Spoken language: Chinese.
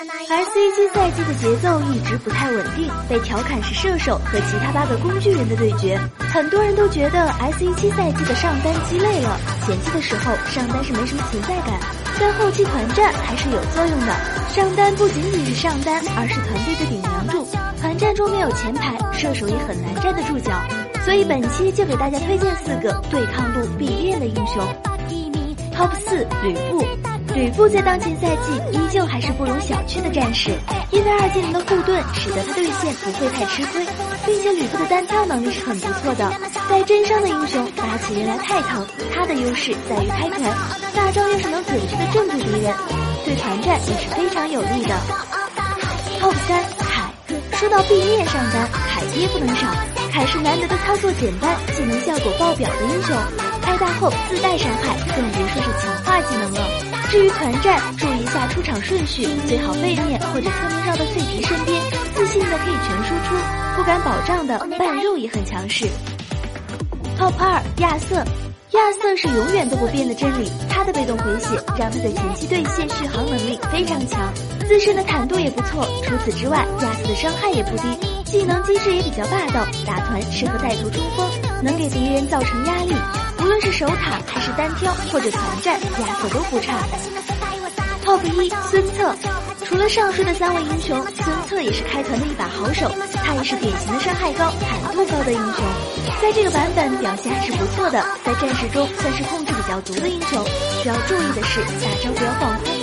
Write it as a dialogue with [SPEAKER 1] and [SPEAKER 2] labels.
[SPEAKER 1] S 一七赛季的节奏一直不太稳定，被调侃是射手和其他八个工具人的对决。很多人都觉得 S 一七赛季的上单鸡肋了，前期的时候上单是没什么存在感，但后期团战还是有作用的。上单不仅仅是上单，而是团队的顶梁柱。团战中没有前排，射手也很难站得住脚。所以本期就给大家推荐四个对抗度必练的英雄。Top 四吕布。吕布在当前赛季依旧还是不容小觑的战士，因为二技能的护盾使得他对线不会太吃亏，并且吕布的单挑能力是很不错的。带真伤的英雄打起人来太疼，他的优势在于开团，大招又是能准确的镇住敌人，对团战也是非常有利的。Top 三凯，说到必练上单，凯爹不能少。凯是难得的操作简单、技能效果爆表的英雄，开大后自带伤害，更别说是。至于团战，注意一下出场顺序，最好背面或者侧面绕到脆皮身边，自信的可以全输出，不敢保障的半肉也很强势。Top 二亚瑟，亚瑟是永远都不变的真理，他的被动回血让他的前期对线续航能力非常强，自身的坦度也不错。除此之外，亚瑟的伤害也不低，技能机制也比较霸道，打团适合带头冲锋，能给敌人造成压力。无论是守塔还是单挑或者团战，亚瑟都不差。Top 一孙策，除了上述的三位英雄，孙策也是开团的一把好手。他也是典型的伤害高、坦度高的英雄，在这个版本表现还是不错的，在战士中算是控制比较足的英雄。需要注意的是，大招不要放空。